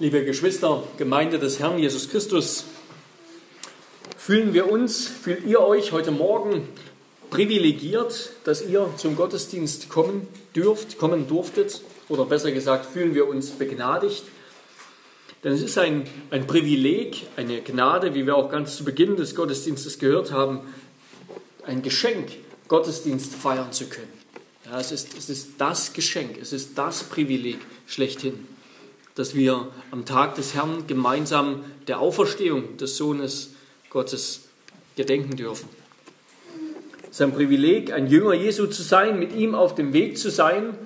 Liebe Geschwister, Gemeinde des Herrn Jesus Christus, fühlen wir uns, fühlt ihr euch heute Morgen privilegiert, dass ihr zum Gottesdienst kommen dürft, kommen durftet, oder besser gesagt, fühlen wir uns begnadigt. Denn es ist ein, ein Privileg, eine Gnade, wie wir auch ganz zu Beginn des Gottesdienstes gehört haben, ein Geschenk, Gottesdienst feiern zu können. Ja, es, ist, es ist das Geschenk, es ist das Privileg schlechthin dass wir am Tag des Herrn gemeinsam der Auferstehung des Sohnes Gottes gedenken dürfen. Es ist ein Privileg, ein Jünger Jesu zu sein, mit ihm auf dem Weg zu sein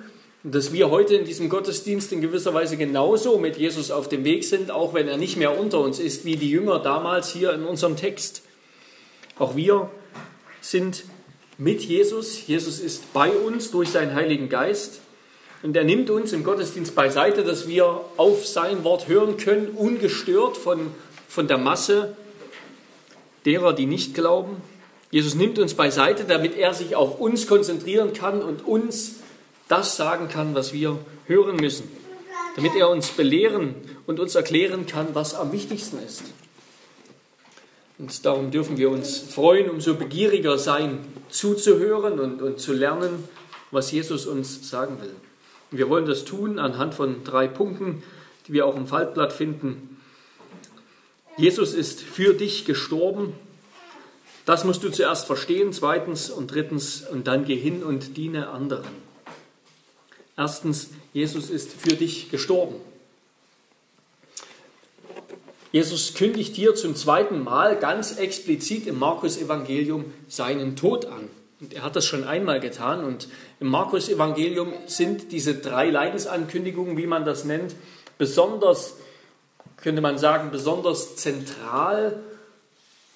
und dass wir heute in diesem Gottesdienst in gewisser Weise genauso mit Jesus auf dem Weg sind, auch wenn er nicht mehr unter uns ist, wie die Jünger damals hier in unserem Text. Auch wir sind mit Jesus. Jesus ist bei uns durch seinen Heiligen Geist. Und er nimmt uns im Gottesdienst beiseite, dass wir auf sein Wort hören können, ungestört von, von der Masse derer, die nicht glauben. Jesus nimmt uns beiseite, damit er sich auf uns konzentrieren kann und uns das sagen kann, was wir hören müssen. Damit er uns belehren und uns erklären kann, was am wichtigsten ist. Und darum dürfen wir uns freuen, umso begieriger sein, zuzuhören und, und zu lernen, was Jesus uns sagen will. Wir wollen das tun anhand von drei Punkten, die wir auch im Faltblatt finden. Jesus ist für dich gestorben. Das musst du zuerst verstehen. Zweitens und drittens, und dann geh hin und diene anderen. Erstens, Jesus ist für dich gestorben. Jesus kündigt hier zum zweiten Mal ganz explizit im Markus-Evangelium seinen Tod an. Und er hat das schon einmal getan. Und im Markus-Evangelium sind diese drei Leidensankündigungen, wie man das nennt, besonders, könnte man sagen, besonders zentral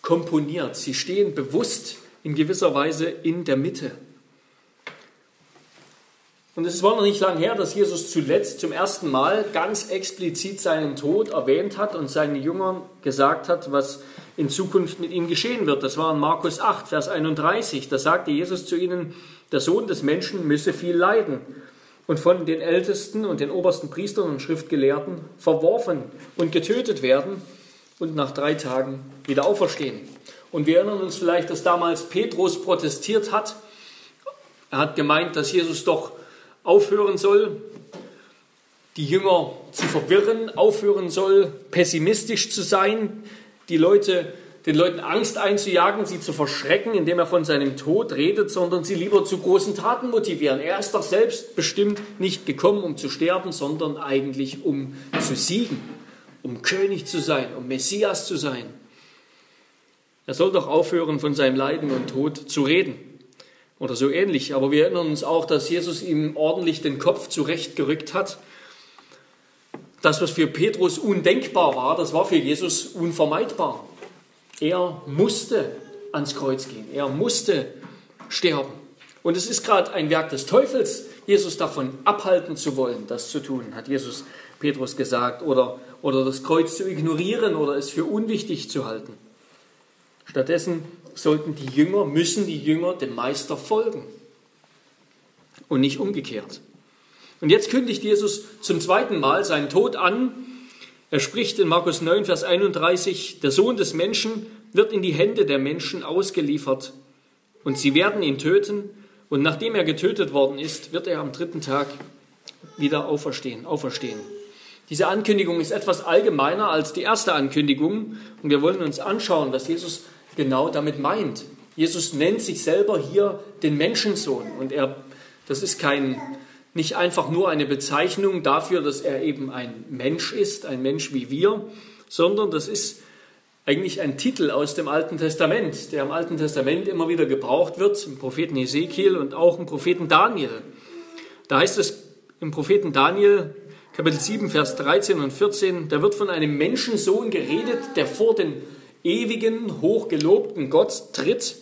komponiert. Sie stehen bewusst in gewisser Weise in der Mitte. Und es war noch nicht lange her, dass Jesus zuletzt zum ersten Mal ganz explizit seinen Tod erwähnt hat und seinen Jüngern gesagt hat, was in Zukunft mit ihm geschehen wird. Das war in Markus 8, Vers 31. Da sagte Jesus zu ihnen, der Sohn des Menschen müsse viel leiden und von den Ältesten und den obersten Priestern und Schriftgelehrten verworfen und getötet werden und nach drei Tagen wieder auferstehen. Und wir erinnern uns vielleicht, dass damals Petrus protestiert hat. Er hat gemeint, dass Jesus doch aufhören soll, die Jünger zu verwirren, aufhören soll, pessimistisch zu sein, die Leute, den Leuten Angst einzujagen, sie zu verschrecken, indem er von seinem Tod redet, sondern sie lieber zu großen Taten motivieren. Er ist doch selbst bestimmt nicht gekommen, um zu sterben, sondern eigentlich um zu siegen, um König zu sein, um Messias zu sein. Er soll doch aufhören, von seinem Leiden und Tod zu reden. Oder so ähnlich. Aber wir erinnern uns auch, dass Jesus ihm ordentlich den Kopf zurechtgerückt hat das, was für Petrus undenkbar war, das war für Jesus unvermeidbar. Er musste ans Kreuz gehen. Er musste sterben. Und es ist gerade ein Werk des Teufels, Jesus davon abhalten zu wollen, das zu tun, hat Jesus Petrus gesagt, oder, oder das Kreuz zu ignorieren oder es für unwichtig zu halten. Stattdessen sollten die Jünger, müssen die Jünger dem Meister folgen und nicht umgekehrt. Und jetzt kündigt Jesus zum zweiten Mal seinen Tod an. Er spricht in Markus 9, Vers 31, der Sohn des Menschen wird in die Hände der Menschen ausgeliefert und sie werden ihn töten und nachdem er getötet worden ist, wird er am dritten Tag wieder auferstehen, auferstehen. Diese Ankündigung ist etwas allgemeiner als die erste Ankündigung und wir wollen uns anschauen, was Jesus genau damit meint. Jesus nennt sich selber hier den Menschensohn und er, das ist kein nicht einfach nur eine Bezeichnung dafür, dass er eben ein Mensch ist, ein Mensch wie wir, sondern das ist eigentlich ein Titel aus dem Alten Testament, der im Alten Testament immer wieder gebraucht wird, im Propheten Ezekiel und auch im Propheten Daniel. Da heißt es im Propheten Daniel, Kapitel 7, Vers 13 und 14, da wird von einem Menschensohn geredet, der vor den ewigen, hochgelobten Gott tritt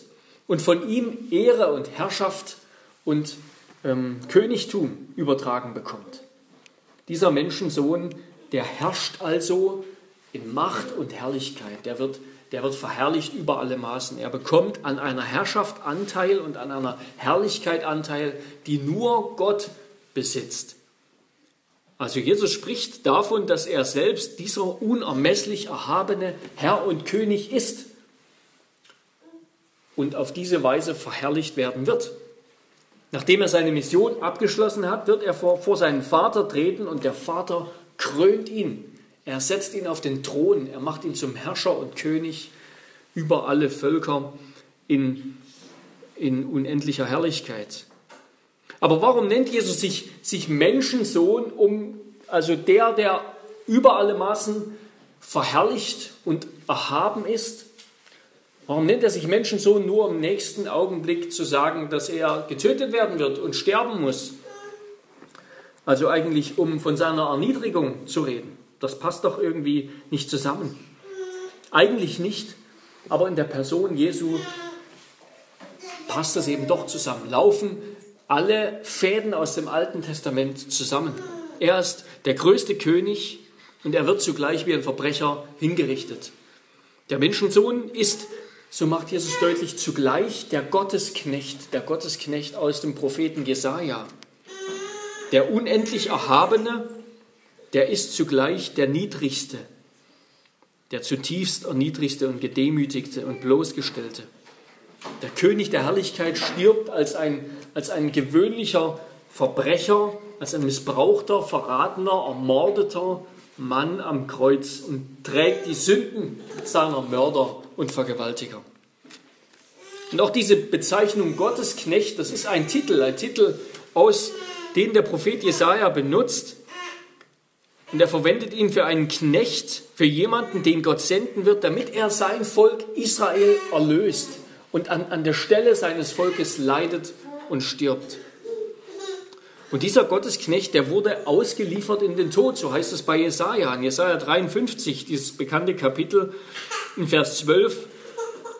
und von ihm Ehre und Herrschaft und ähm, Königtum übertragen bekommt. Dieser Menschensohn, der herrscht also in Macht und Herrlichkeit. Der wird, der wird verherrlicht über alle Maßen. Er bekommt an einer Herrschaft Anteil und an einer Herrlichkeit Anteil, die nur Gott besitzt. Also Jesus spricht davon, dass er selbst dieser unermesslich erhabene Herr und König ist und auf diese Weise verherrlicht werden wird. Nachdem er seine Mission abgeschlossen hat, wird er vor, vor seinen Vater treten und der Vater krönt ihn. Er setzt ihn auf den Thron, er macht ihn zum Herrscher und König über alle Völker in, in unendlicher Herrlichkeit. Aber warum nennt Jesus sich, sich Menschensohn, um, also der, der über alle Maßen verherrlicht und erhaben ist? Warum nennt er sich Menschensohn nur im nächsten Augenblick zu sagen, dass er getötet werden wird und sterben muss? Also eigentlich, um von seiner Erniedrigung zu reden. Das passt doch irgendwie nicht zusammen. Eigentlich nicht, aber in der Person Jesu passt das eben doch zusammen. Laufen alle Fäden aus dem Alten Testament zusammen. Er ist der größte König und er wird zugleich wie ein Verbrecher hingerichtet. Der Menschensohn ist so macht Jesus deutlich zugleich der Gottesknecht, der Gottesknecht aus dem Propheten Jesaja. Der unendlich Erhabene, der ist zugleich der Niedrigste, der zutiefst erniedrigste und gedemütigte und bloßgestellte. Der König der Herrlichkeit stirbt als ein, als ein gewöhnlicher Verbrecher, als ein missbrauchter, verratener, ermordeter Mann am Kreuz und trägt die Sünden seiner Mörder und Vergewaltiger. Und auch diese Bezeichnung Gottesknecht, das ist ein Titel, ein Titel, aus den der Prophet Jesaja benutzt. Und er verwendet ihn für einen Knecht, für jemanden, den Gott senden wird, damit er sein Volk Israel erlöst und an, an der Stelle seines Volkes leidet und stirbt. Und dieser Gottesknecht, der wurde ausgeliefert in den Tod, so heißt es bei Jesaja, in Jesaja 53, dieses bekannte Kapitel, in Vers 12,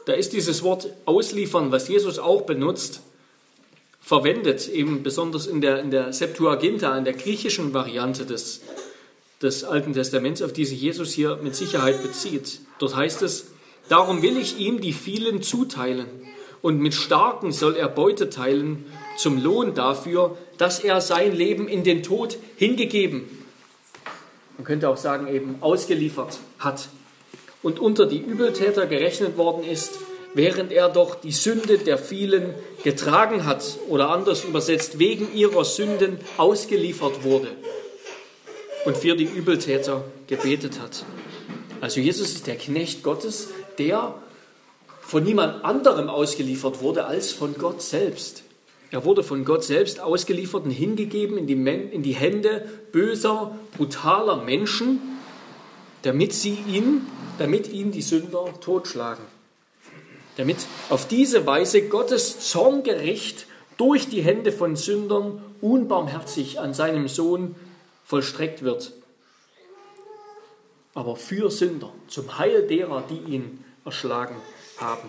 da ist dieses Wort ausliefern, was Jesus auch benutzt, verwendet, eben besonders in der, in der Septuaginta, in der griechischen Variante des, des Alten Testaments, auf die sich Jesus hier mit Sicherheit bezieht. Dort heißt es, darum will ich ihm die vielen zuteilen und mit Starken soll er Beute teilen zum Lohn dafür, dass er sein Leben in den Tod hingegeben, man könnte auch sagen eben ausgeliefert hat und unter die Übeltäter gerechnet worden ist, während er doch die Sünde der vielen getragen hat oder anders übersetzt, wegen ihrer Sünden ausgeliefert wurde und für die Übeltäter gebetet hat. Also Jesus ist der Knecht Gottes, der von niemand anderem ausgeliefert wurde als von Gott selbst. Er wurde von Gott selbst ausgeliefert und hingegeben in die, in die Hände böser, brutaler Menschen, damit sie ihn damit ihn die Sünder totschlagen. Damit auf diese Weise Gottes Zorngericht durch die Hände von Sündern unbarmherzig an seinem Sohn vollstreckt wird. Aber für Sünder, zum Heil derer, die ihn erschlagen haben.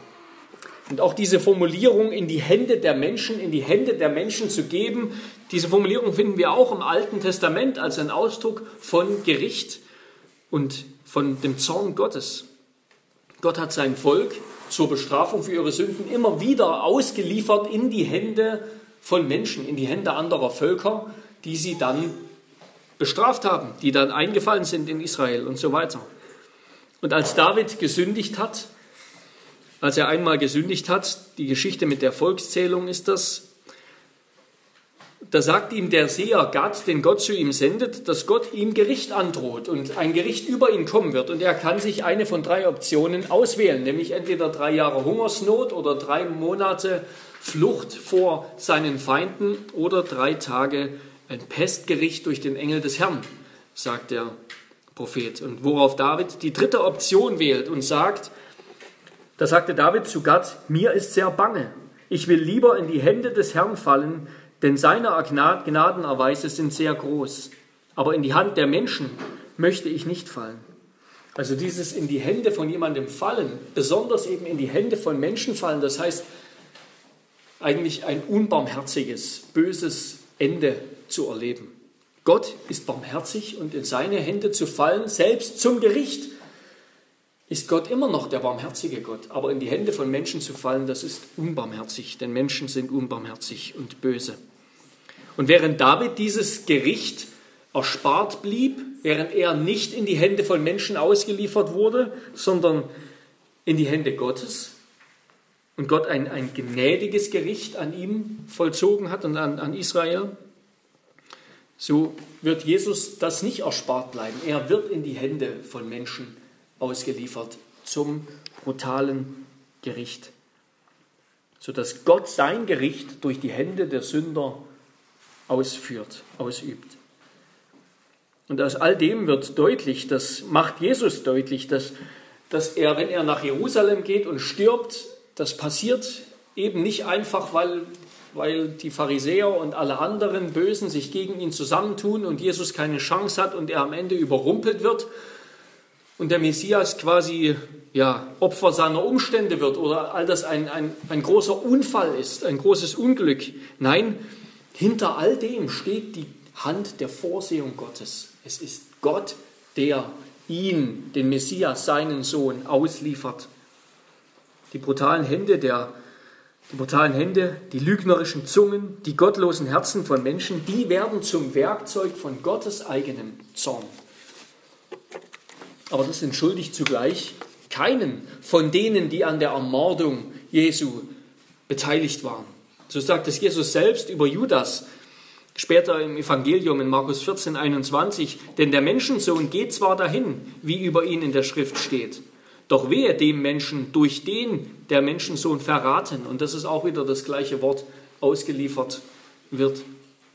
Und auch diese Formulierung in die Hände der Menschen, in die Hände der Menschen zu geben, diese Formulierung finden wir auch im Alten Testament als ein Ausdruck von Gericht und von dem Zorn Gottes. Gott hat sein Volk zur Bestrafung für ihre Sünden immer wieder ausgeliefert in die Hände von Menschen, in die Hände anderer Völker, die sie dann bestraft haben, die dann eingefallen sind in Israel und so weiter. Und als David gesündigt hat, als er einmal gesündigt hat, die Geschichte mit der Volkszählung ist das, da sagt ihm der Seher Gad, den Gott zu ihm sendet, dass Gott ihm Gericht androht und ein Gericht über ihn kommen wird. Und er kann sich eine von drei Optionen auswählen, nämlich entweder drei Jahre Hungersnot oder drei Monate Flucht vor seinen Feinden oder drei Tage ein Pestgericht durch den Engel des Herrn, sagt der Prophet. Und worauf David die dritte Option wählt und sagt, da sagte David zu Gott, mir ist sehr bange. Ich will lieber in die Hände des Herrn fallen, denn seine Gnadenerweise sind sehr groß. Aber in die Hand der Menschen möchte ich nicht fallen. Also dieses in die Hände von jemandem fallen, besonders eben in die Hände von Menschen fallen, das heißt eigentlich ein unbarmherziges, böses Ende zu erleben. Gott ist barmherzig und in seine Hände zu fallen, selbst zum Gericht, ist Gott immer noch der barmherzige Gott. Aber in die Hände von Menschen zu fallen, das ist unbarmherzig, denn Menschen sind unbarmherzig und böse. Und während David dieses Gericht erspart blieb, während er nicht in die Hände von Menschen ausgeliefert wurde, sondern in die Hände Gottes und Gott ein, ein gnädiges Gericht an ihm vollzogen hat und an, an Israel, so wird Jesus das nicht erspart bleiben. Er wird in die Hände von Menschen ausgeliefert zum brutalen Gericht, sodass Gott sein Gericht durch die Hände der Sünder ausführt, ausübt. Und aus all dem wird deutlich, das macht Jesus deutlich, dass, dass er, wenn er nach Jerusalem geht und stirbt, das passiert eben nicht einfach, weil, weil die Pharisäer und alle anderen Bösen sich gegen ihn zusammentun und Jesus keine Chance hat und er am Ende überrumpelt wird und der Messias quasi ja, Opfer seiner Umstände wird oder all das ein, ein, ein großer Unfall ist, ein großes Unglück. Nein, hinter all dem steht die Hand der Vorsehung Gottes. Es ist Gott, der ihn, den Messias, seinen Sohn, ausliefert. Die brutalen Hände der die brutalen Hände, die lügnerischen Zungen, die gottlosen Herzen von Menschen, die werden zum Werkzeug von Gottes eigenem Zorn. Aber das entschuldigt zugleich keinen von denen, die an der Ermordung Jesu beteiligt waren. So sagt es Jesus selbst über Judas, später im Evangelium in Markus 14, 21, denn der Menschensohn geht zwar dahin, wie über ihn in der Schrift steht, doch wehe dem Menschen, durch den der Menschensohn verraten, und das ist auch wieder das gleiche Wort, ausgeliefert wird.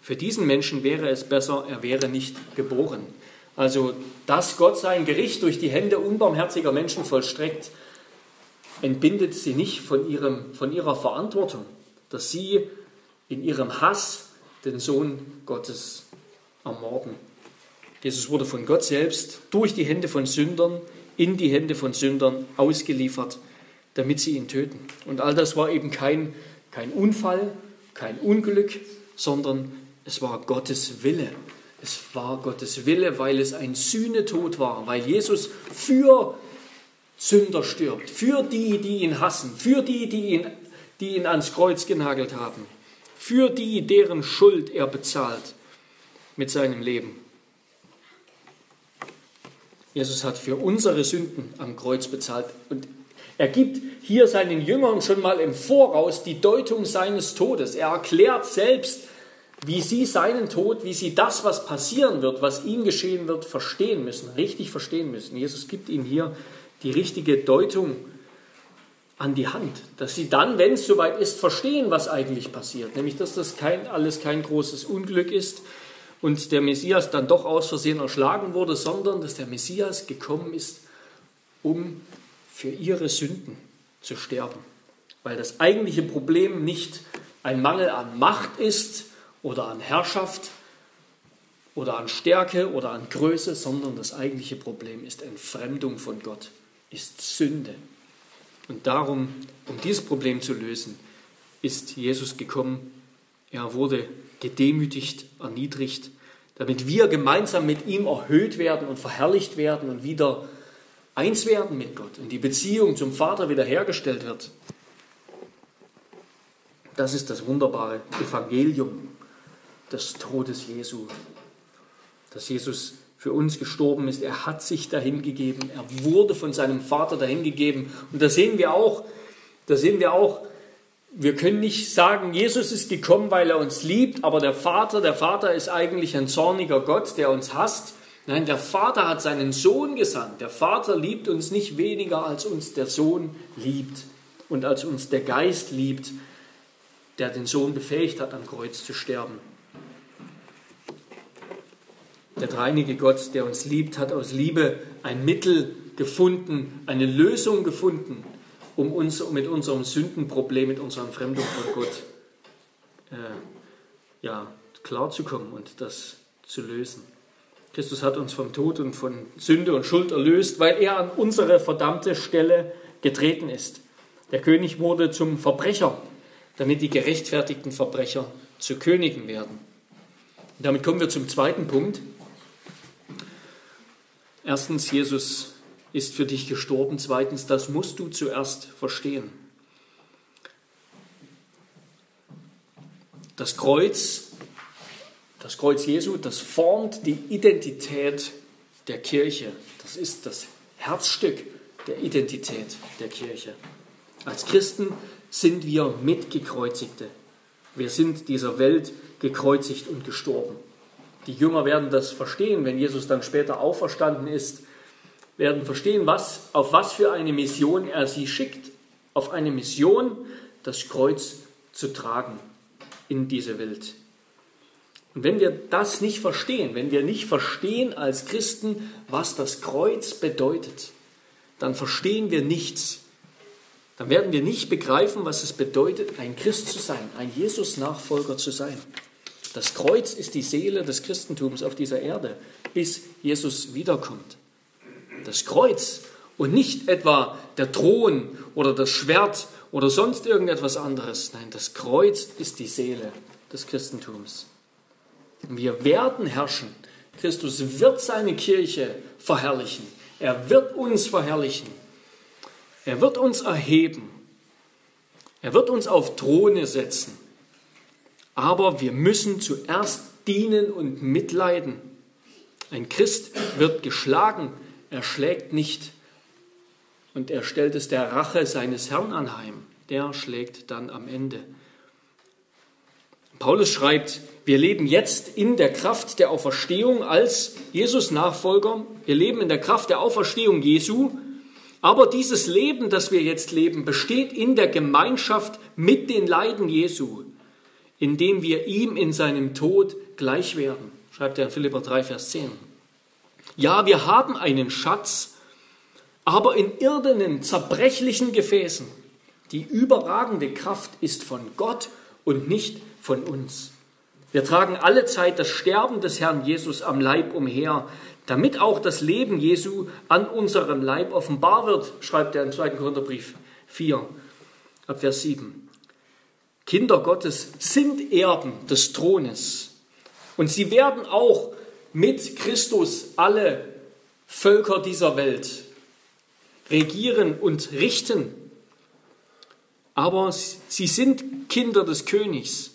Für diesen Menschen wäre es besser, er wäre nicht geboren. Also, dass Gott sein Gericht durch die Hände unbarmherziger Menschen vollstreckt, entbindet sie nicht von, ihrem, von ihrer Verantwortung, dass sie in ihrem Hass den Sohn Gottes ermorden. Jesus wurde von Gott selbst durch die Hände von Sündern in die Hände von Sündern ausgeliefert, damit sie ihn töten. Und all das war eben kein, kein Unfall, kein Unglück, sondern es war Gottes Wille. Es war Gottes Wille, weil es ein Sühnetod war, weil Jesus für Sünder stirbt, für die, die ihn hassen, für die, die ihn, die ihn ans Kreuz genagelt haben, für die, deren Schuld er bezahlt mit seinem Leben. Jesus hat für unsere Sünden am Kreuz bezahlt und er gibt hier seinen Jüngern schon mal im Voraus die Deutung seines Todes. Er erklärt selbst, wie sie seinen Tod, wie sie das, was passieren wird, was ihm geschehen wird, verstehen müssen, richtig verstehen müssen. Jesus gibt ihnen hier die richtige Deutung an die Hand, dass sie dann, wenn es soweit ist, verstehen, was eigentlich passiert. Nämlich, dass das kein, alles kein großes Unglück ist, und der Messias dann doch aus Versehen erschlagen wurde, sondern dass der Messias gekommen ist, um für ihre Sünden zu sterben. Weil das eigentliche Problem nicht ein Mangel an Macht ist oder an Herrschaft oder an Stärke oder an Größe, sondern das eigentliche Problem ist Entfremdung von Gott, ist Sünde. Und darum, um dieses Problem zu lösen, ist Jesus gekommen. Er wurde gedemütigt, erniedrigt, damit wir gemeinsam mit ihm erhöht werden und verherrlicht werden und wieder eins werden mit Gott und die Beziehung zum Vater wiederhergestellt wird. Das ist das wunderbare Evangelium des Todes Jesu, dass Jesus für uns gestorben ist. Er hat sich dahingegeben. Er wurde von seinem Vater dahingegeben. Und da sehen wir auch, da sehen wir auch, wir können nicht sagen, Jesus ist gekommen, weil er uns liebt, aber der Vater, der Vater ist eigentlich ein zorniger Gott, der uns hasst. Nein, der Vater hat seinen Sohn gesandt. Der Vater liebt uns nicht weniger, als uns der Sohn liebt und als uns der Geist liebt, der den Sohn befähigt hat, am Kreuz zu sterben. Der dreinige Gott, der uns liebt, hat aus Liebe ein Mittel gefunden, eine Lösung gefunden um uns mit unserem Sündenproblem, mit unserer Fremdung von Gott äh, ja, klarzukommen und das zu lösen. Christus hat uns vom Tod und von Sünde und Schuld erlöst, weil er an unsere verdammte Stelle getreten ist. Der König wurde zum Verbrecher, damit die gerechtfertigten Verbrecher zu Königen werden. Und damit kommen wir zum zweiten Punkt. Erstens, Jesus ist für dich gestorben. Zweitens, das musst du zuerst verstehen. Das Kreuz, Das Kreuz Jesu, das formt die Identität der Kirche. Das ist das Herzstück der Identität der Kirche. Als Christen sind wir Mitgekreuzigte. Wir sind dieser Welt gekreuzigt und gestorben. Die Jünger werden das verstehen, wenn Jesus dann später auferstanden ist, werden verstehen, was, auf was für eine Mission er sie schickt. Auf eine Mission, das Kreuz zu tragen in diese Welt. Und wenn wir das nicht verstehen, wenn wir nicht verstehen als Christen, was das Kreuz bedeutet, dann verstehen wir nichts. Dann werden wir nicht begreifen, was es bedeutet, ein Christ zu sein, ein Jesus-Nachfolger zu sein. Das Kreuz ist die Seele des Christentums auf dieser Erde, bis Jesus wiederkommt. Das Kreuz und nicht etwa der Thron oder das Schwert oder sonst irgendetwas anderes. Nein, das Kreuz ist die Seele des Christentums. Wir werden herrschen. Christus wird seine Kirche verherrlichen. Er wird uns verherrlichen. Er wird uns erheben. Er wird uns auf Throne setzen. Aber wir müssen zuerst dienen und mitleiden. Ein Christ wird geschlagen, er schlägt nicht. Und er stellt es der Rache seines Herrn anheim. Der schlägt dann am Ende. Paulus schreibt, wir leben jetzt in der Kraft der Auferstehung als Jesus-Nachfolger. Wir leben in der Kraft der Auferstehung Jesu. Aber dieses Leben, das wir jetzt leben, besteht in der Gemeinschaft mit den Leiden Jesu, indem wir ihm in seinem Tod gleich werden, schreibt er in Philipper 3, Vers 10. Ja, wir haben einen Schatz, aber in irdenen, zerbrechlichen Gefäßen. Die überragende Kraft ist von Gott und nicht von uns. Wir tragen alle Zeit das Sterben des Herrn Jesus am Leib umher, damit auch das Leben Jesu an unserem Leib offenbar wird, schreibt er im 2. Korintherbrief 4, ab Vers 7. Kinder Gottes sind Erben des Thrones und sie werden auch mit Christus alle Völker dieser Welt regieren und richten. Aber sie sind Kinder des Königs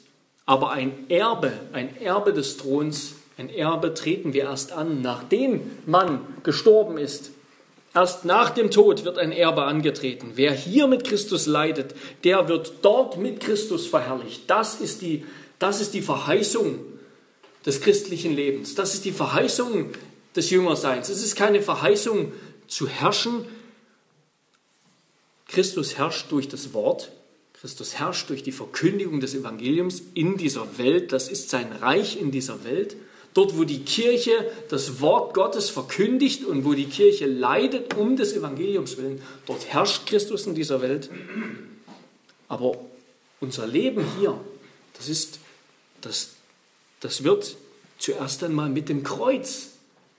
aber ein Erbe, ein Erbe des Throns, ein Erbe treten wir erst an, nachdem man gestorben ist. Erst nach dem Tod wird ein Erbe angetreten. Wer hier mit Christus leidet, der wird dort mit Christus verherrlicht. Das ist die, das ist die Verheißung des christlichen Lebens. Das ist die Verheißung des Jüngerseins. Es ist keine Verheißung zu herrschen. Christus herrscht durch das Wort, Christus herrscht durch die Verkündigung des Evangeliums in dieser Welt. Das ist sein Reich in dieser Welt. Dort, wo die Kirche das Wort Gottes verkündigt und wo die Kirche leidet um des Evangeliums willen, dort herrscht Christus in dieser Welt. Aber unser Leben hier, das ist, das, das wird zuerst einmal mit dem Kreuz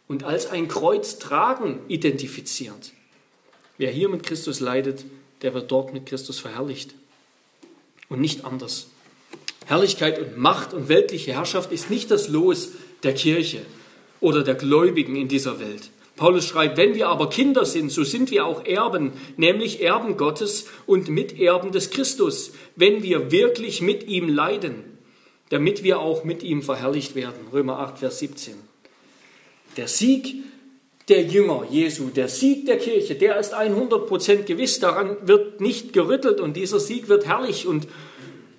und als ein Kreuz tragen identifiziert. Wer hier mit Christus leidet, der wird dort mit Christus verherrlicht und nicht anders. Herrlichkeit und Macht und weltliche Herrschaft ist nicht das Los der Kirche oder der Gläubigen in dieser Welt. Paulus schreibt, wenn wir aber Kinder sind, so sind wir auch Erben, nämlich Erben Gottes und Miterben des Christus, wenn wir wirklich mit ihm leiden, damit wir auch mit ihm verherrlicht werden. Römer 8, Vers 17. Der Sieg der Jünger Jesu, der Sieg der Kirche, der ist 100% gewiss, daran wird nicht gerüttelt und dieser Sieg wird herrlich und,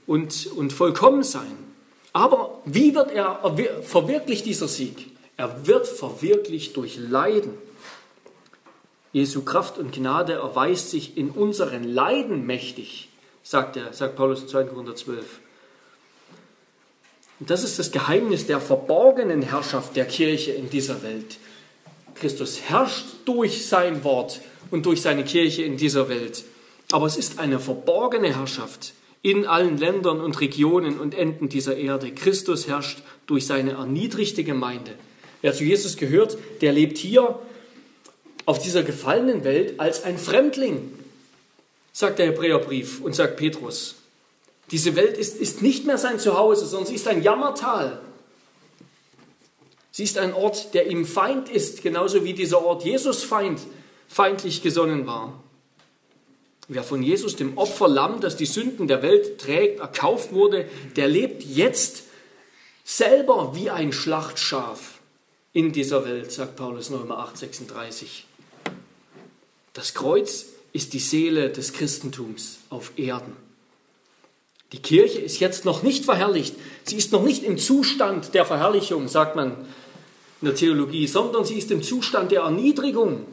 und, und vollkommen sein. Aber wie wird er verwirklicht, dieser Sieg? Er wird verwirklicht durch Leiden. Jesu Kraft und Gnade erweist sich in unseren Leiden mächtig, sagt, er, sagt Paulus in 2. Korinther 12. Und das ist das Geheimnis der verborgenen Herrschaft der Kirche in dieser Welt. Christus herrscht durch sein Wort und durch seine Kirche in dieser Welt. Aber es ist eine verborgene Herrschaft in allen Ländern und Regionen und Enden dieser Erde. Christus herrscht durch seine erniedrigte Gemeinde. Wer zu Jesus gehört, der lebt hier auf dieser gefallenen Welt als ein Fremdling, sagt der Hebräerbrief und sagt Petrus. Diese Welt ist, ist nicht mehr sein Zuhause, sondern sie ist ein Jammertal. Sie ist ein Ort, der ihm Feind ist, genauso wie dieser Ort Jesus Feind, feindlich gesonnen war. Wer von Jesus, dem Opferlamm, das die Sünden der Welt trägt, erkauft wurde, der lebt jetzt selber wie ein Schlachtschaf in dieser Welt, sagt Paulus Römer 8, 36. Das Kreuz ist die Seele des Christentums auf Erden. Die Kirche ist jetzt noch nicht verherrlicht. Sie ist noch nicht im Zustand der Verherrlichung, sagt man in der Theologie, sondern sie ist im Zustand der Erniedrigung.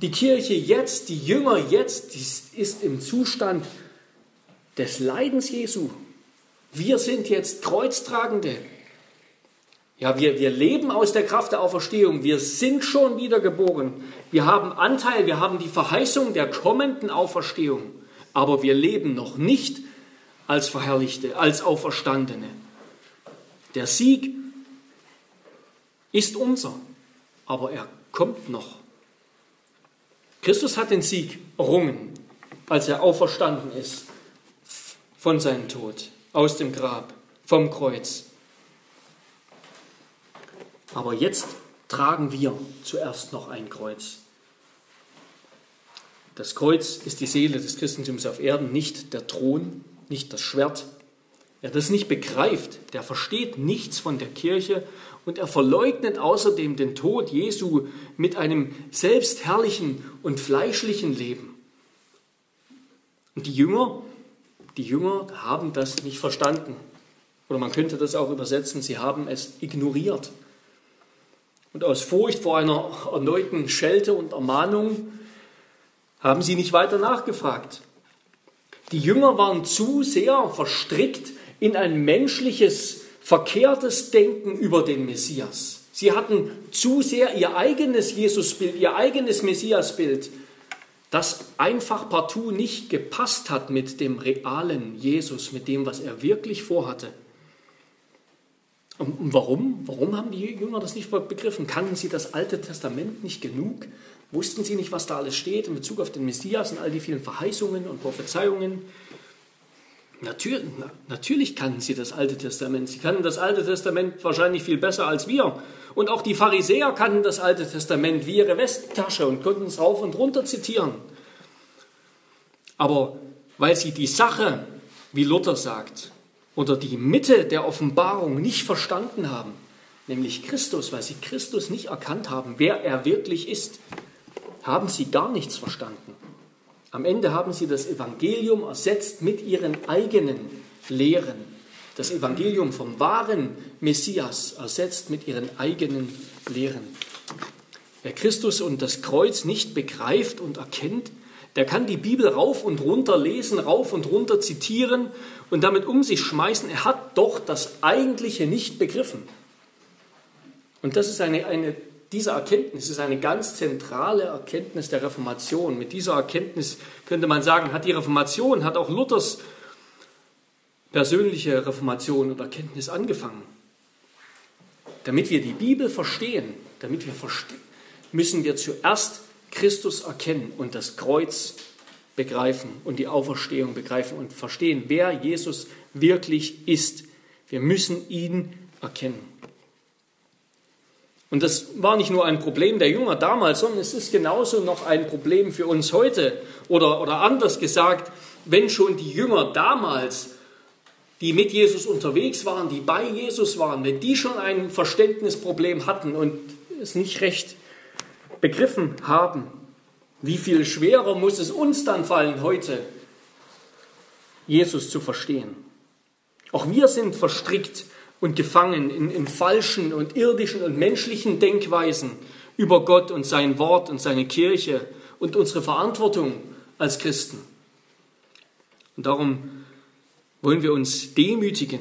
Die Kirche jetzt, die Jünger jetzt, ist im Zustand des Leidens Jesu. Wir sind jetzt Kreuztragende. Ja, wir, wir leben aus der Kraft der Auferstehung. Wir sind schon wiedergeboren. Wir haben Anteil, wir haben die Verheißung der kommenden Auferstehung. Aber wir leben noch nicht als Verherrlichte, als Auferstandene. Der Sieg ist unser, aber er kommt noch. Christus hat den Sieg errungen, als er auferstanden ist von seinem Tod, aus dem Grab, vom Kreuz. Aber jetzt tragen wir zuerst noch ein Kreuz. Das Kreuz ist die Seele des Christentums auf Erden, nicht der Thron, nicht das Schwert. Wer das nicht begreift, der versteht nichts von der Kirche und er verleugnet außerdem den Tod Jesu mit einem selbstherrlichen und fleischlichen Leben. Und die Jünger, die Jünger haben das nicht verstanden. Oder man könnte das auch übersetzen, sie haben es ignoriert. Und aus Furcht vor einer erneuten Schelte und Ermahnung haben sie nicht weiter nachgefragt. Die Jünger waren zu sehr verstrickt in ein menschliches, verkehrtes Denken über den Messias. Sie hatten zu sehr ihr eigenes Jesusbild, ihr eigenes Messiasbild, das einfach partout nicht gepasst hat mit dem realen Jesus, mit dem, was er wirklich vorhatte. Und warum? Warum haben die Jünger das nicht begriffen? Kannten sie das Alte Testament nicht genug? Wussten sie nicht, was da alles steht in Bezug auf den Messias und all die vielen Verheißungen und Prophezeiungen? Natürlich, natürlich kannten sie das Alte Testament. Sie kannten das Alte Testament wahrscheinlich viel besser als wir. Und auch die Pharisäer kannten das Alte Testament wie ihre Westtasche und konnten es rauf und runter zitieren. Aber weil sie die Sache, wie Luther sagt, oder die Mitte der Offenbarung nicht verstanden haben, nämlich Christus, weil sie Christus nicht erkannt haben, wer er wirklich ist, haben sie gar nichts verstanden. Am Ende haben sie das Evangelium ersetzt mit ihren eigenen Lehren. Das Evangelium vom wahren Messias ersetzt mit ihren eigenen Lehren. Wer Christus und das Kreuz nicht begreift und erkennt, der kann die Bibel rauf und runter lesen, rauf und runter zitieren und damit um sich schmeißen. Er hat doch das Eigentliche nicht begriffen. Und das ist eine, eine diese Erkenntnis ist eine ganz zentrale Erkenntnis der Reformation. Mit dieser Erkenntnis könnte man sagen, hat die Reformation, hat auch Luthers persönliche Reformation und Erkenntnis angefangen. Damit wir die Bibel verstehen, damit wir verstehen, müssen wir zuerst Christus erkennen und das Kreuz begreifen und die Auferstehung begreifen und verstehen, wer Jesus wirklich ist. Wir müssen ihn erkennen. Und das war nicht nur ein Problem der Jünger damals, sondern es ist genauso noch ein Problem für uns heute. Oder, oder anders gesagt, wenn schon die Jünger damals, die mit Jesus unterwegs waren, die bei Jesus waren, wenn die schon ein Verständnisproblem hatten und es nicht recht begriffen haben, wie viel schwerer muss es uns dann fallen, heute Jesus zu verstehen. Auch wir sind verstrickt und gefangen in, in falschen und irdischen und menschlichen Denkweisen über Gott und sein Wort und seine Kirche und unsere Verantwortung als Christen. Und darum wollen wir uns demütigen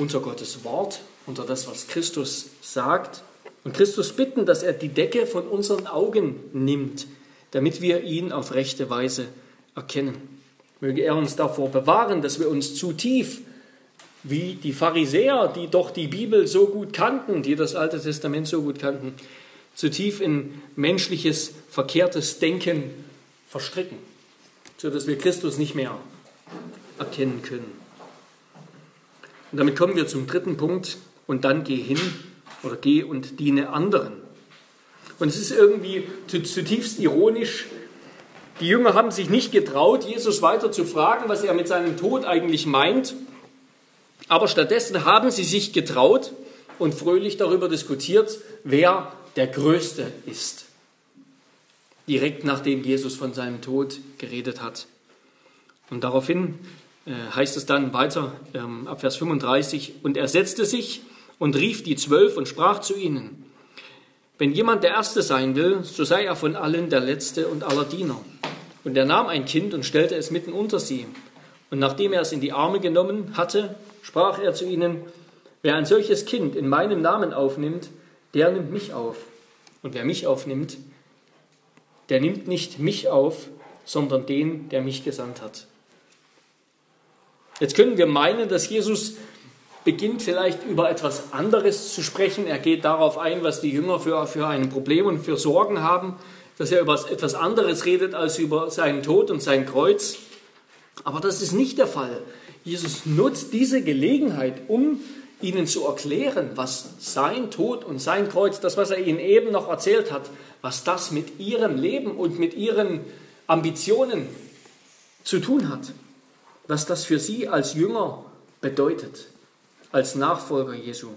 unter Gottes Wort, unter das, was Christus sagt, und Christus bitten, dass er die Decke von unseren Augen nimmt, damit wir ihn auf rechte Weise erkennen. Möge er uns davor bewahren, dass wir uns zu tief wie die Pharisäer, die doch die Bibel so gut kannten, die das Alte Testament so gut kannten, zu tief in menschliches, verkehrtes Denken verstricken, sodass wir Christus nicht mehr erkennen können. Und damit kommen wir zum dritten Punkt und dann geh hin oder geh und diene anderen. Und es ist irgendwie zutiefst ironisch, die Jünger haben sich nicht getraut, Jesus weiter zu fragen, was er mit seinem Tod eigentlich meint. Aber stattdessen haben sie sich getraut und fröhlich darüber diskutiert, wer der Größte ist. Direkt nachdem Jesus von seinem Tod geredet hat. Und daraufhin äh, heißt es dann weiter ähm, ab Vers 35, und er setzte sich und rief die Zwölf und sprach zu ihnen, wenn jemand der Erste sein will, so sei er von allen der Letzte und aller Diener. Und er nahm ein Kind und stellte es mitten unter sie. Und nachdem er es in die Arme genommen hatte, sprach er zu ihnen, wer ein solches Kind in meinem Namen aufnimmt, der nimmt mich auf. Und wer mich aufnimmt, der nimmt nicht mich auf, sondern den, der mich gesandt hat. Jetzt können wir meinen, dass Jesus beginnt vielleicht über etwas anderes zu sprechen. Er geht darauf ein, was die Jünger für, für ein Problem und für Sorgen haben, dass er über etwas anderes redet als über seinen Tod und sein Kreuz. Aber das ist nicht der Fall. Jesus nutzt diese Gelegenheit, um ihnen zu erklären, was sein Tod und sein Kreuz, das, was er ihnen eben noch erzählt hat, was das mit ihrem Leben und mit ihren Ambitionen zu tun hat, was das für sie als Jünger bedeutet, als Nachfolger Jesu.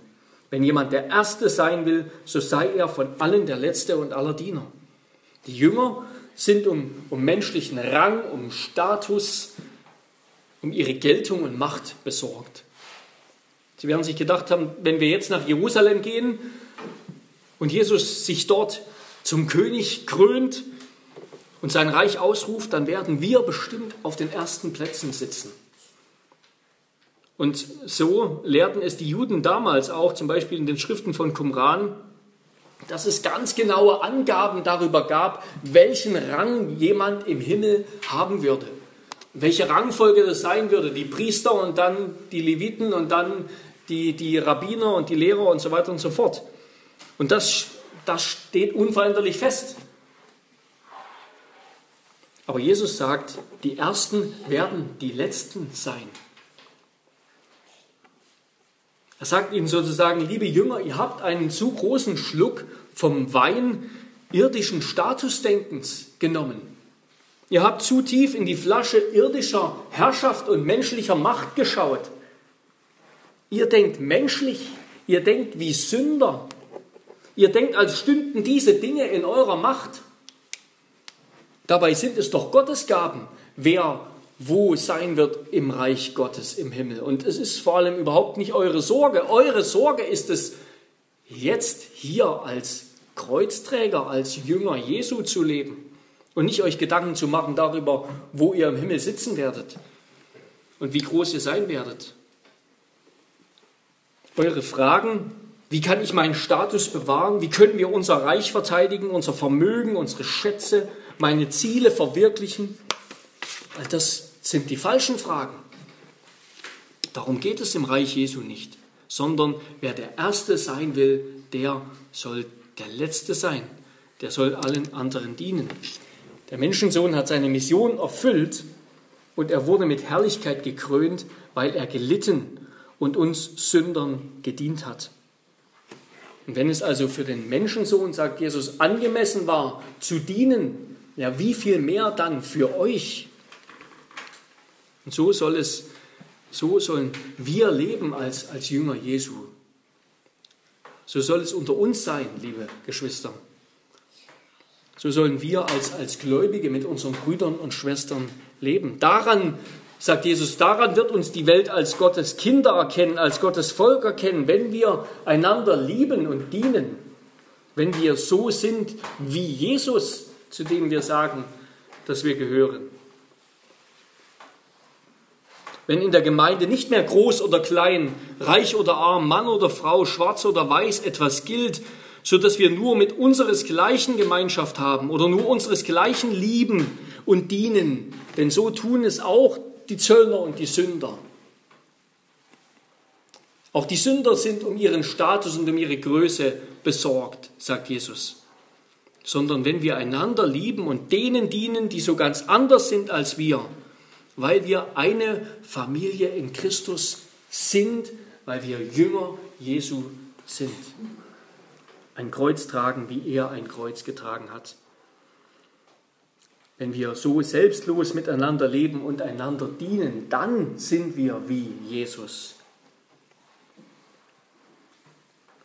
Wenn jemand der Erste sein will, so sei er von allen der Letzte und aller Diener. Die Jünger sind um, um menschlichen Rang, um Status, um ihre Geltung und Macht besorgt. Sie werden sich gedacht haben, wenn wir jetzt nach Jerusalem gehen und Jesus sich dort zum König krönt und sein Reich ausruft, dann werden wir bestimmt auf den ersten Plätzen sitzen. Und so lehrten es die Juden damals auch, zum Beispiel in den Schriften von Qumran, dass es ganz genaue Angaben darüber gab, welchen Rang jemand im Himmel haben würde welche Rangfolge das sein würde. Die Priester und dann die Leviten und dann die, die Rabbiner und die Lehrer und so weiter und so fort. Und das, das steht unveränderlich fest. Aber Jesus sagt, die Ersten werden die Letzten sein. Er sagt ihnen sozusagen, liebe Jünger, ihr habt einen zu großen Schluck vom Wein irdischen Statusdenkens genommen. Ihr habt zu tief in die Flasche irdischer Herrschaft und menschlicher Macht geschaut. Ihr denkt menschlich, ihr denkt wie Sünder. Ihr denkt, als stünden diese Dinge in eurer Macht. Dabei sind es doch Gottesgaben, wer wo sein wird im Reich Gottes im Himmel. Und es ist vor allem überhaupt nicht eure Sorge. Eure Sorge ist es, jetzt hier als Kreuzträger, als Jünger Jesu zu leben und nicht euch Gedanken zu machen darüber, wo ihr im Himmel sitzen werdet und wie groß ihr sein werdet. Eure Fragen, wie kann ich meinen Status bewahren? Wie können wir unser Reich verteidigen, unser Vermögen, unsere Schätze, meine Ziele verwirklichen? Das sind die falschen Fragen. Darum geht es im Reich Jesu nicht, sondern wer der Erste sein will, der soll der Letzte sein. Der soll allen anderen dienen. Der Menschensohn hat seine Mission erfüllt und er wurde mit Herrlichkeit gekrönt, weil er gelitten und uns Sündern gedient hat. Und wenn es also für den Menschensohn, sagt Jesus, angemessen war, zu dienen, ja, wie viel mehr dann für euch? Und so soll es, so sollen wir leben als, als Jünger Jesu. So soll es unter uns sein, liebe Geschwister. So sollen wir als, als Gläubige mit unseren Brüdern und Schwestern leben. Daran, sagt Jesus, daran wird uns die Welt als Gottes Kinder erkennen, als Gottes Volk erkennen, wenn wir einander lieben und dienen, wenn wir so sind wie Jesus, zu dem wir sagen, dass wir gehören. Wenn in der Gemeinde nicht mehr groß oder klein, reich oder arm, Mann oder Frau, schwarz oder weiß etwas gilt, so dass wir nur mit unseresgleichen Gemeinschaft haben oder nur unseresgleichen lieben und dienen. Denn so tun es auch die Zöllner und die Sünder. Auch die Sünder sind um ihren Status und um ihre Größe besorgt, sagt Jesus. Sondern wenn wir einander lieben und denen dienen, die so ganz anders sind als wir, weil wir eine Familie in Christus sind, weil wir Jünger Jesu sind ein Kreuz tragen, wie er ein Kreuz getragen hat. Wenn wir so selbstlos miteinander leben und einander dienen, dann sind wir wie Jesus.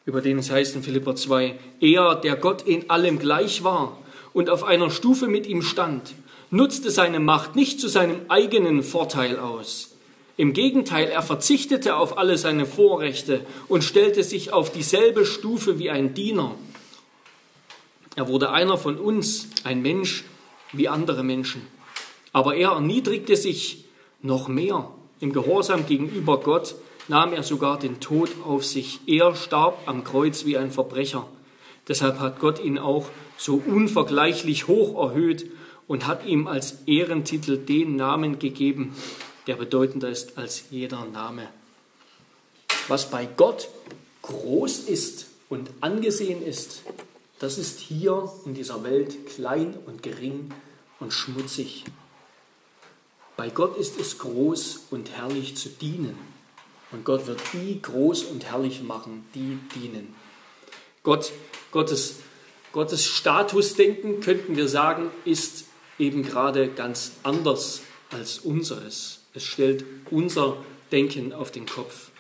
Über den es heißt in Philipper 2, er, der Gott in allem gleich war und auf einer Stufe mit ihm stand, nutzte seine Macht nicht zu seinem eigenen Vorteil aus im Gegenteil, er verzichtete auf alle seine Vorrechte und stellte sich auf dieselbe Stufe wie ein Diener. Er wurde einer von uns, ein Mensch wie andere Menschen. Aber er erniedrigte sich noch mehr. Im Gehorsam gegenüber Gott nahm er sogar den Tod auf sich. Er starb am Kreuz wie ein Verbrecher. Deshalb hat Gott ihn auch so unvergleichlich hoch erhöht und hat ihm als Ehrentitel den Namen gegeben, der bedeutender ist als jeder Name. Was bei Gott groß ist und angesehen ist, das ist hier in dieser Welt klein und gering und schmutzig. Bei Gott ist es groß und herrlich zu dienen. Und Gott wird die groß und herrlich machen, die dienen. Gott, Gottes, Gottes Statusdenken, könnten wir sagen, ist eben gerade ganz anders als unseres. Es stellt unser Denken auf den Kopf.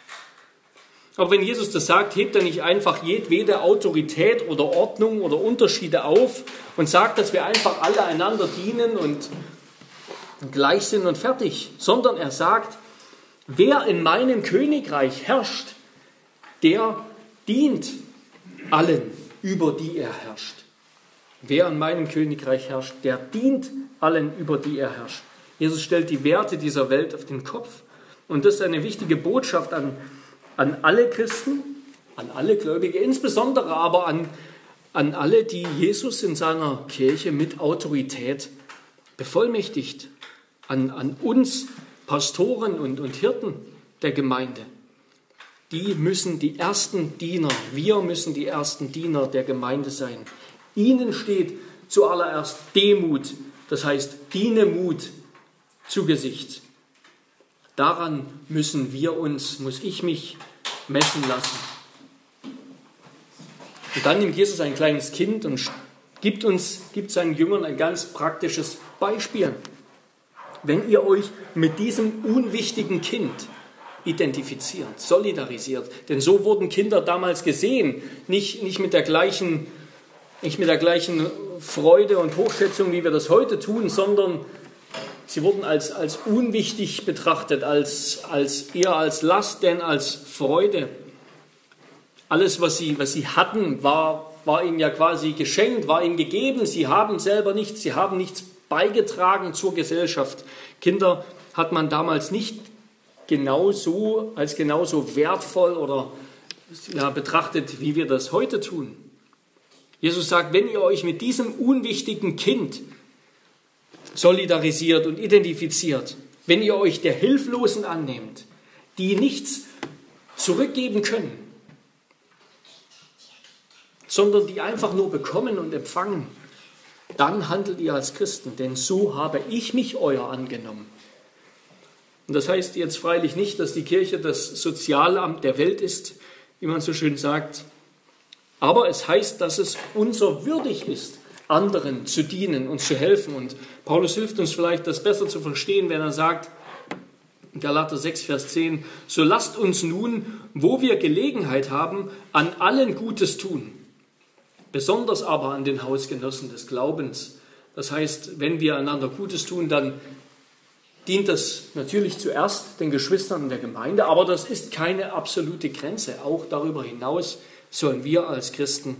Aber wenn Jesus das sagt, hebt er nicht einfach jedwede Autorität oder Ordnung oder Unterschiede auf und sagt, dass wir einfach alle einander dienen und gleich sind und fertig, sondern er sagt, wer in meinem Königreich herrscht, der dient allen, über die er herrscht. Wer in meinem Königreich herrscht, der dient allen, über die er herrscht. Jesus stellt die Werte dieser Welt auf den Kopf. Und das ist eine wichtige Botschaft an, an alle Christen, an alle Gläubige, insbesondere aber an, an alle, die Jesus in seiner Kirche mit Autorität bevollmächtigt an, an uns Pastoren und, und Hirten der Gemeinde. Die müssen die ersten Diener, wir müssen die ersten Diener der Gemeinde sein. Ihnen steht zuallererst Demut, das heißt Dienemut zu Gesicht. Daran müssen wir uns, muss ich mich messen lassen. Und dann nimmt Jesus ein kleines Kind und gibt uns, gibt seinen Jüngern ein ganz praktisches Beispiel wenn ihr euch mit diesem unwichtigen Kind identifiziert, solidarisiert. Denn so wurden Kinder damals gesehen, nicht, nicht, mit, der gleichen, nicht mit der gleichen Freude und Hochschätzung, wie wir das heute tun, sondern sie wurden als, als unwichtig betrachtet, als, als eher als Last denn als Freude. Alles, was sie, was sie hatten, war, war ihnen ja quasi geschenkt, war ihnen gegeben. Sie haben selber nichts, sie haben nichts beigetragen zur Gesellschaft. Kinder hat man damals nicht genauso als genauso wertvoll oder ja, betrachtet, wie wir das heute tun. Jesus sagt, wenn ihr euch mit diesem unwichtigen Kind solidarisiert und identifiziert, wenn ihr euch der Hilflosen annehmt, die nichts zurückgeben können, sondern die einfach nur bekommen und empfangen, dann handelt ihr als Christen, denn so habe ich mich euer angenommen. Und das heißt jetzt freilich nicht, dass die Kirche das Sozialamt der Welt ist, wie man so schön sagt, aber es heißt, dass es unser würdig ist, anderen zu dienen und zu helfen. Und Paulus hilft uns vielleicht, das besser zu verstehen, wenn er sagt, Galater 6, Vers 10, so lasst uns nun, wo wir Gelegenheit haben, an allen Gutes tun besonders aber an den Hausgenossen des Glaubens. Das heißt, wenn wir einander Gutes tun, dann dient das natürlich zuerst den Geschwistern der Gemeinde, aber das ist keine absolute Grenze. Auch darüber hinaus sollen wir als Christen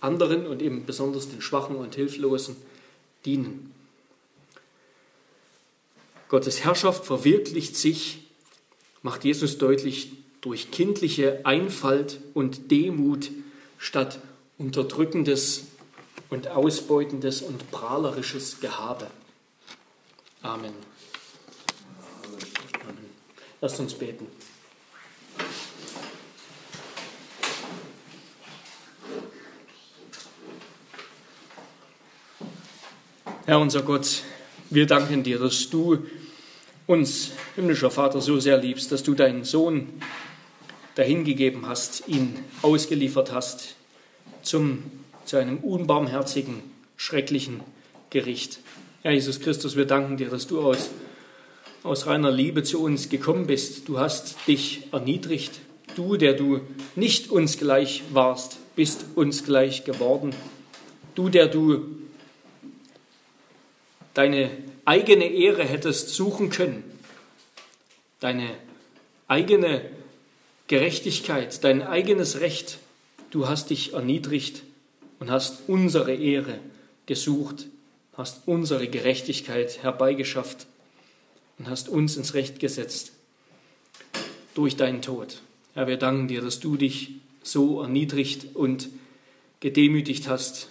anderen und eben besonders den Schwachen und Hilflosen dienen. Gottes Herrschaft verwirklicht sich, macht Jesus deutlich, durch kindliche Einfalt und Demut statt unterdrückendes und ausbeutendes und prahlerisches Gehabe. Amen. Amen. Lasst uns beten. Herr unser Gott, wir danken dir, dass du uns, himmlischer Vater, so sehr liebst, dass du deinen Sohn dahingegeben hast, ihn ausgeliefert hast zum, zu einem unbarmherzigen, schrecklichen Gericht. Herr Jesus Christus, wir danken dir, dass du aus, aus reiner Liebe zu uns gekommen bist. Du hast dich erniedrigt. Du, der du nicht uns gleich warst, bist uns gleich geworden. Du, der du deine eigene Ehre hättest suchen können, deine eigene Gerechtigkeit, dein eigenes Recht, du hast dich erniedrigt und hast unsere Ehre gesucht, hast unsere Gerechtigkeit herbeigeschafft und hast uns ins Recht gesetzt durch deinen Tod. Herr, wir danken dir, dass du dich so erniedrigt und gedemütigt hast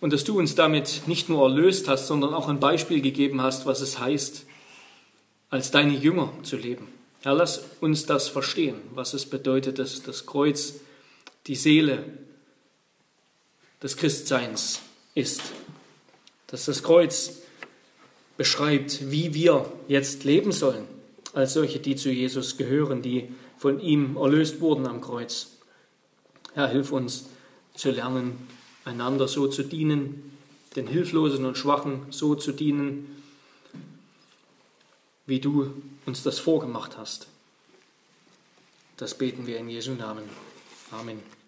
und dass du uns damit nicht nur erlöst hast, sondern auch ein Beispiel gegeben hast, was es heißt, als deine Jünger zu leben. Herr, lass uns das verstehen, was es bedeutet, dass das Kreuz die Seele des Christseins ist. Dass das Kreuz beschreibt, wie wir jetzt leben sollen, als solche, die zu Jesus gehören, die von ihm erlöst wurden am Kreuz. Herr, hilf uns zu lernen, einander so zu dienen, den Hilflosen und Schwachen so zu dienen, wie du uns das vorgemacht hast. Das beten wir in Jesu Namen. Amen.